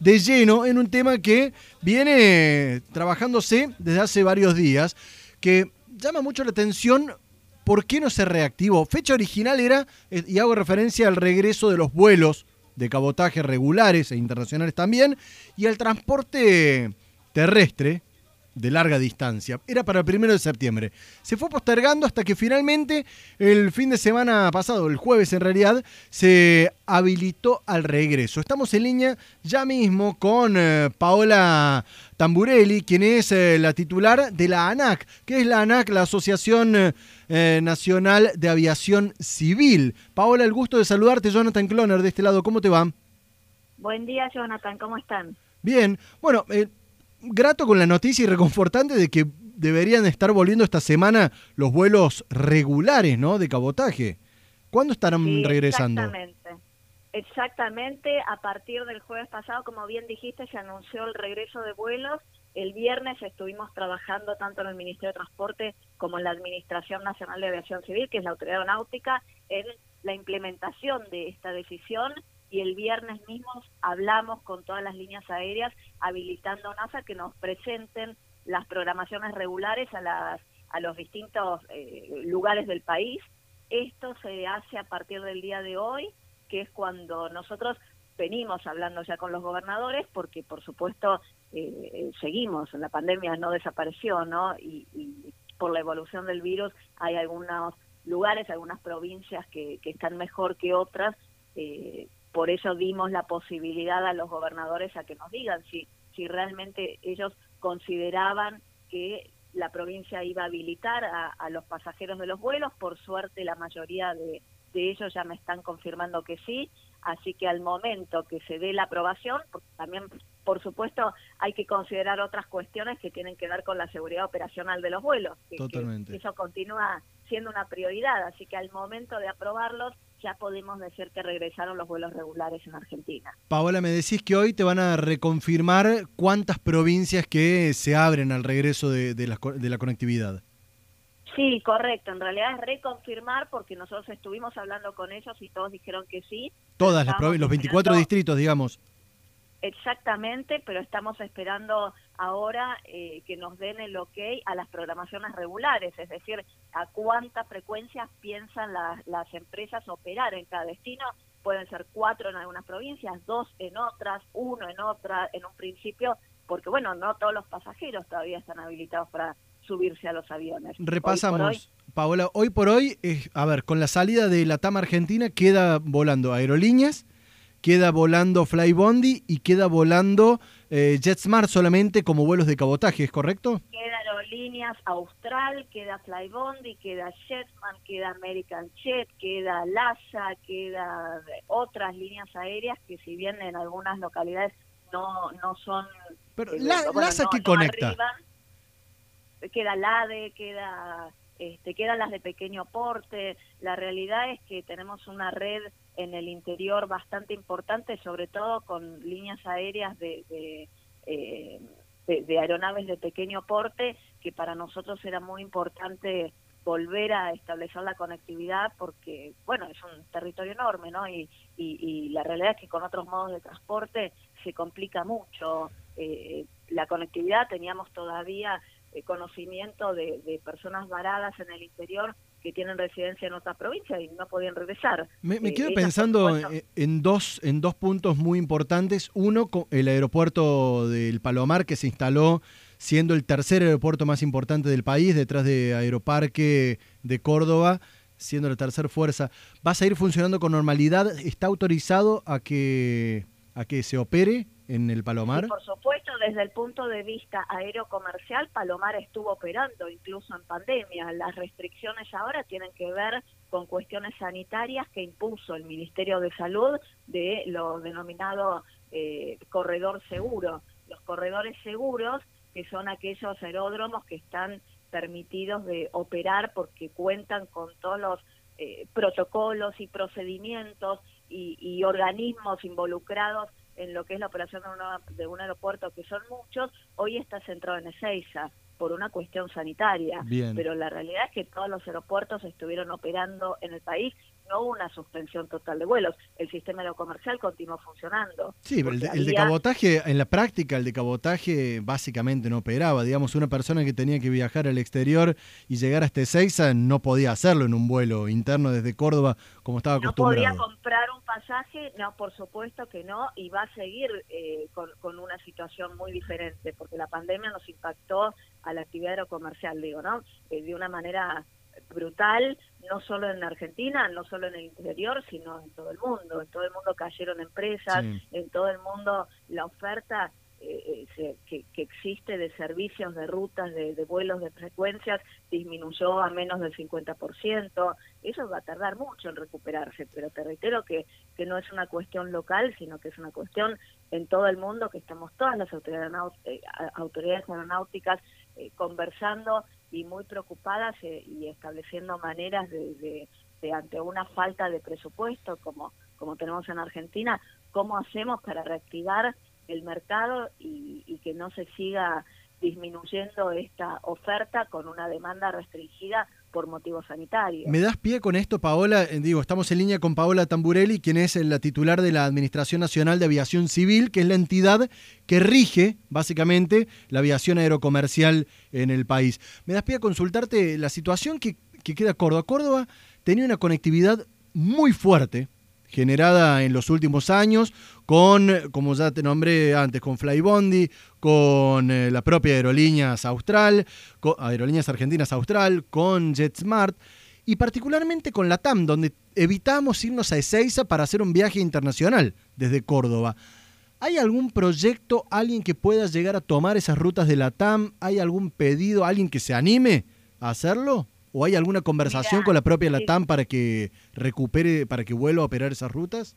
de lleno en un tema que viene trabajándose desde hace varios días, que llama mucho la atención ¿por qué no se reactivó? Fecha original era, eh, y hago referencia al regreso de los vuelos de cabotaje regulares e internacionales también, y al transporte terrestre, de larga distancia. Era para el primero de septiembre. Se fue postergando hasta que finalmente el fin de semana pasado, el jueves en realidad, se habilitó al regreso. Estamos en línea ya mismo con eh, Paola Tamburelli, quien es eh, la titular de la ANAC. que es la ANAC? La Asociación eh, Nacional de Aviación Civil. Paola, el gusto de saludarte. Jonathan Cloner de este lado. ¿Cómo te va? Buen día, Jonathan. ¿Cómo están? Bien. Bueno, grato con la noticia y reconfortante de que deberían estar volviendo esta semana los vuelos regulares, ¿no? De cabotaje. ¿Cuándo estarán regresando? Exactamente. Exactamente, a partir del jueves pasado, como bien dijiste, se anunció el regreso de vuelos. El viernes estuvimos trabajando tanto en el Ministerio de Transporte como en la Administración Nacional de Aviación Civil, que es la autoridad aeronáutica, en la implementación de esta decisión y el viernes mismo hablamos con todas las líneas aéreas habilitando NASA que nos presenten las programaciones regulares a, las, a los distintos eh, lugares del país. Esto se hace a partir del día de hoy, que es cuando nosotros venimos hablando ya con los gobernadores, porque por supuesto eh, seguimos, la pandemia no desapareció, ¿no? Y, por la evolución del virus hay algunos lugares, algunas provincias que, que están mejor que otras, eh, por eso dimos la posibilidad a los gobernadores a que nos digan si, si realmente ellos consideraban que la provincia iba a habilitar a, los pasajeros de los vuelos. Por suerte la mayoría de, de, ellos ya me están confirmando que sí. Así que al momento que se dé la aprobación, también por supuesto hay que considerar otras cuestiones que tienen que ver con la seguridad operacional de los vuelos. Totalmente. eso continúa siendo una prioridad. Así que al momento de aprobarlos ya podemos decir que regresaron los vuelos regulares en Argentina. Paola, me decís que hoy te van a reconfirmar cuántas provincias que se abren al regreso de, de, la, conectividad. Sí, correcto. En realidad es reconfirmar porque nosotros estuvimos hablando con ellos y todos dijeron que sí. Todas las provincias, los 24 distritos, digamos. Exactamente, pero estamos esperando ahora eh, que nos den el ok a las programaciones regulares, es decir, a cuántas frecuencias piensan las empresas operar en cada destino. Pueden ser cuatro en algunas provincias, dos en otras, uno en otra, en un principio, porque bueno, no todos los pasajeros todavía están habilitados para subirse a los aviones. Repasamos, Paola, hoy por hoy, a ver, con la salida de la TAM Argentina queda volando aerolíneas, queda volando Flybondi y queda volando eh, JetSmart solamente como vuelos de cabotaje, ¿es correcto? Queda Aerolíneas Austral, queda Flybondi, queda JetSmart, queda American Jet, queda LASA, queda otras líneas aéreas que si bien en algunas localidades no, no son... Pero eh, LASA, ¿qué conecta? queda LADE, queda este, quedan las de pequeño porte. La realidad es que tenemos una red en el interior bastante importante, sobre todo con líneas aéreas de, eh, de, de, aeronaves de pequeño porte, que para nosotros era muy importante volver a establecer la conectividad porque, bueno, es un territorio enorme, ¿no? Y, y, la realidad es que con otros modos de transporte se complica mucho. Eh, la conectividad teníamos todavía eh, conocimiento de, personas varadas en el interior que tienen residencia en otra provincia y no podían regresar. Me, eh, quedo pensando en dos en dos puntos muy importantes. Uno, el aeropuerto del Palomar que se instaló siendo el tercer aeropuerto más importante del país, detrás de Aeroparque de Córdoba, siendo la tercera fuerza. ¿Vas a ir funcionando con normalidad? ¿Está autorizado a que a que se opere en el Palomar? por supuesto, desde el punto de vista aerocomercial, Palomar estuvo operando incluso en pandemia. Las restricciones ahora tienen que ver con cuestiones sanitarias que impuso el Ministerio de Salud de lo denominado eh, corredor seguro. Los corredores seguros, que son aquellos aeródromos que están permitidos de operar porque cuentan con todos los eh, protocolos y procedimientos y, organismos involucrados en lo que es la operación de, un aeropuerto, que son muchos, hoy está centrado en Ezeiza por una cuestión sanitaria. Pero la realidad es que todos los aeropuertos estuvieron operando en el país no hubo una suspensión total de vuelos. El sistema aerocomercial continuó funcionando. Sí, el de, el de, cabotaje, en la práctica, el de cabotaje básicamente no operaba. Digamos, una persona que tenía que viajar al exterior y llegar hasta Ezeiza no podía hacerlo en un vuelo interno desde Córdoba como estaba acostumbrado. No podía comprar un pasaje, no, por supuesto que no, y va a seguir eh, con, con una situación muy diferente, porque la pandemia nos impactó a la actividad aerocomercial, digo, ¿no? Eh, de una manera brutal, no solo en Argentina, no solo en el interior, sino en todo el mundo. En todo el mundo cayeron empresas, en todo el mundo la oferta eh, eh que, existe de servicios, de rutas, de, vuelos, de frecuencias, disminuyó a menos del 50%. Eso va a tardar mucho en recuperarse, pero te reitero que, que no es una cuestión local, sino que es una cuestión en todo el mundo, que estamos todas las autoridades, eh, autoridades aeronáuticas eh, conversando y muy preocupadas eh, y estableciendo maneras de, ante una falta de presupuesto como, como tenemos en Argentina, cómo hacemos para reactivar el mercado y que no se siga disminuyendo esta oferta con una demanda restringida por motivos sanitarios. ¿Me das pie con esto, Paola? Eh, digo, estamos en línea con Paola Tamburelli, quien es la titular de la Administración Nacional de Aviación Civil, que es la entidad que rige, básicamente, la aviación aerocomercial en el país. ¿Me das pie a consultarte la situación que, que queda Córdoba? Córdoba tenía una conectividad muy fuerte, generada en los últimos años con, como ya te nombré antes, con Flybondi, con eh, la propia Aerolíneas Austral, con, Aerolíneas Argentinas Austral, con JetSmart y particularmente con la TAM, donde evitamos irnos a Ezeiza para hacer un viaje internacional desde Córdoba. ¿Hay algún proyecto, alguien que pueda llegar a tomar esas rutas de la TAM? ¿Hay algún pedido, alguien que se anime a hacerlo? ¿O hay alguna conversación con la propia LATAM para que recupere, para que vuelva a operar esas rutas?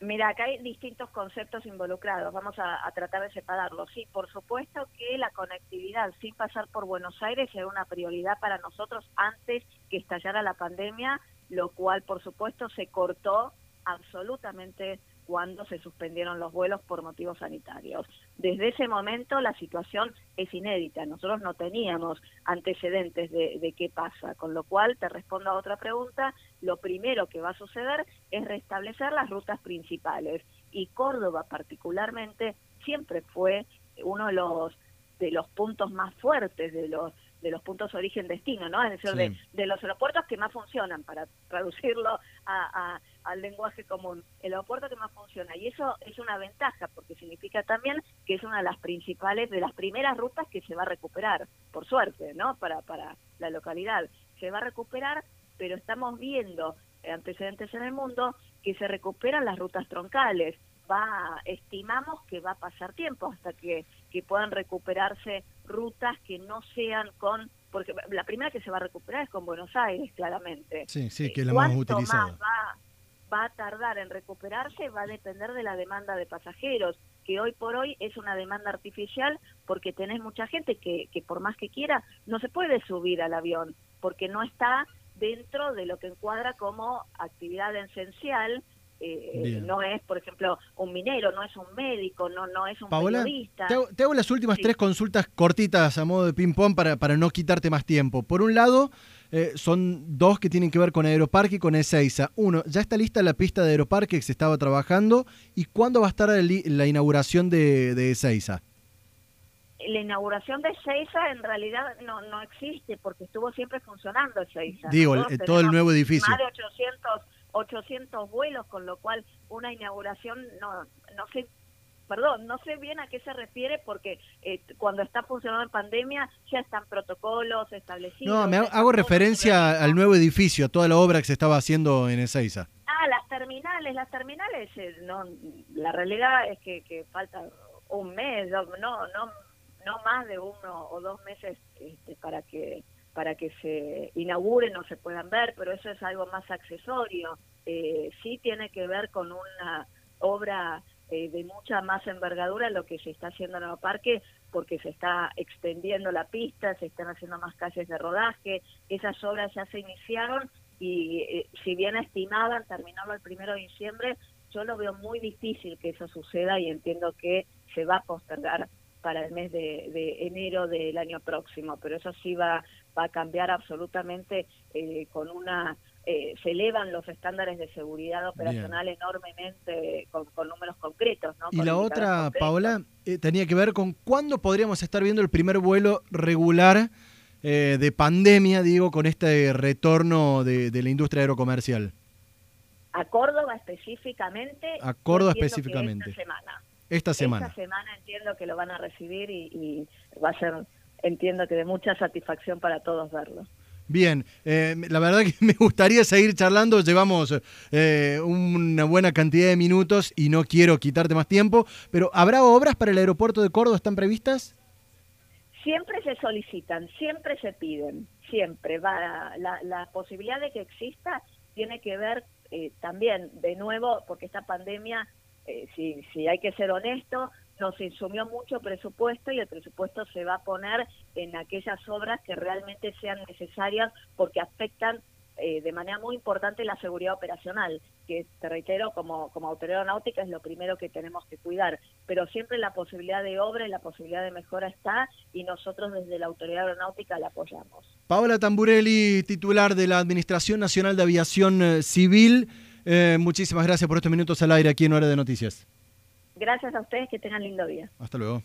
Mira, acá hay distintos conceptos involucrados, vamos a, tratar de separarlos. Sí, por supuesto que la conectividad sin pasar por Buenos Aires era una prioridad para nosotros antes que estallara la pandemia, lo cual por supuesto se cortó absolutamente cuando se suspendieron los vuelos por motivos sanitarios. Desde ese momento la situación es inédita, nosotros no teníamos antecedentes de, qué pasa, con lo cual te respondo a otra pregunta, lo primero que va a suceder es restablecer las rutas principales y Córdoba particularmente siempre fue uno de los de los puntos más fuertes de los de los puntos origen-destino, ¿no? Es decir, de, de, los aeropuertos que más funcionan, para traducirlo a, al lenguaje común, el aeropuerto que más funciona. Y eso es una ventaja, porque significa también que es una de las principales, de las primeras rutas que se va a recuperar, por suerte, ¿no? Para, para la localidad. Se va a recuperar, pero estamos viendo antecedentes en el mundo que se recuperan las rutas troncales. Va, estimamos que va a pasar tiempo hasta que, que puedan recuperarse rutas que no sean con porque la primera que se va a recuperar es con Buenos Aires, claramente. Sí, sí, que es la más utilizada. Más va, va a tardar en recuperarse va a depender de la demanda de pasajeros, que hoy por hoy es una demanda artificial porque tenés mucha gente que, que por más que quiera no se puede subir al avión porque no está dentro de lo que encuadra como actividad esencial eh, no es, por ejemplo, un minero, no es un médico, no, no es un periodista. Te hago, las últimas tres consultas cortitas a modo de ping-pong para, para no quitarte más tiempo. Por un lado, eh, son dos que tienen que ver con Aeroparque y con Ezeiza. Uno, ¿ya está lista la pista de Aeroparque que se estaba trabajando? ¿Y cuándo va a estar la inauguración de, de Ezeiza? La inauguración de Ezeiza en realidad no, no existe porque estuvo siempre funcionando Ezeiza. Digo, todo el nuevo edificio. Más de 800 800 vuelos, con lo cual una inauguración no, no sé, perdón, no sé bien a qué se refiere porque eh, cuando está funcionando en pandemia ya están protocolos establecidos. No, me hago referencia al nuevo edificio, a toda la obra que se estaba haciendo en Ezeiza. Ah, las terminales, las terminales, eh, no, la realidad es que, que falta un mes, no, no, no más de uno o dos meses este, para que para que se inauguren o se puedan ver, pero eso es algo más accesorio. Eh, sí tiene que ver con una obra eh, de mucha más envergadura lo que se está haciendo en el parque, porque se está extendiendo la pista, se están haciendo más calles de rodaje, esas obras ya se iniciaron y eh, si bien estimaban terminarlo el primero de diciembre, yo lo veo muy difícil que eso suceda y entiendo que se va a postergar para el mes de, enero del año próximo, pero eso sí va, va a cambiar absolutamente eh, con una eh, se elevan los estándares de seguridad operacional enormemente con, números concretos. ¿no? Y la otra, Paola, eh, tenía que ver con cuándo podríamos estar viendo el primer vuelo regular eh, de pandemia, digo, con este retorno de, la industria aerocomercial. A Córdoba específicamente. A Córdoba específicamente. Esta semana. Esta semana. Esta semana entiendo que lo van a recibir y, y va a ser, entiendo que de mucha satisfacción para todos verlo. Bien, eh, la verdad que me gustaría seguir charlando, llevamos eh, una buena cantidad de minutos y no quiero quitarte más tiempo, pero ¿habrá obras para el aeropuerto de Córdoba? ¿Están previstas? Siempre se solicitan, siempre se piden, siempre. Va, la, posibilidad de que exista tiene que ver eh, también, de nuevo, porque esta pandemia, si, si hay que ser honesto, nos insumió mucho presupuesto y el presupuesto se va a poner en aquellas obras que realmente sean necesarias porque afectan eh, de manera muy importante la seguridad operacional, que te reitero, como, como autoridad aeronáutica es lo primero que tenemos que cuidar, pero siempre la posibilidad de obra y la posibilidad de mejora está y nosotros desde la autoridad aeronáutica la apoyamos. Paola Tamburelli, titular de la Administración Nacional de Aviación eh, Civil, eh, muchísimas gracias por estos minutos al aire aquí en Hora de Noticias. Gracias a ustedes, que tengan lindo día. Hasta luego.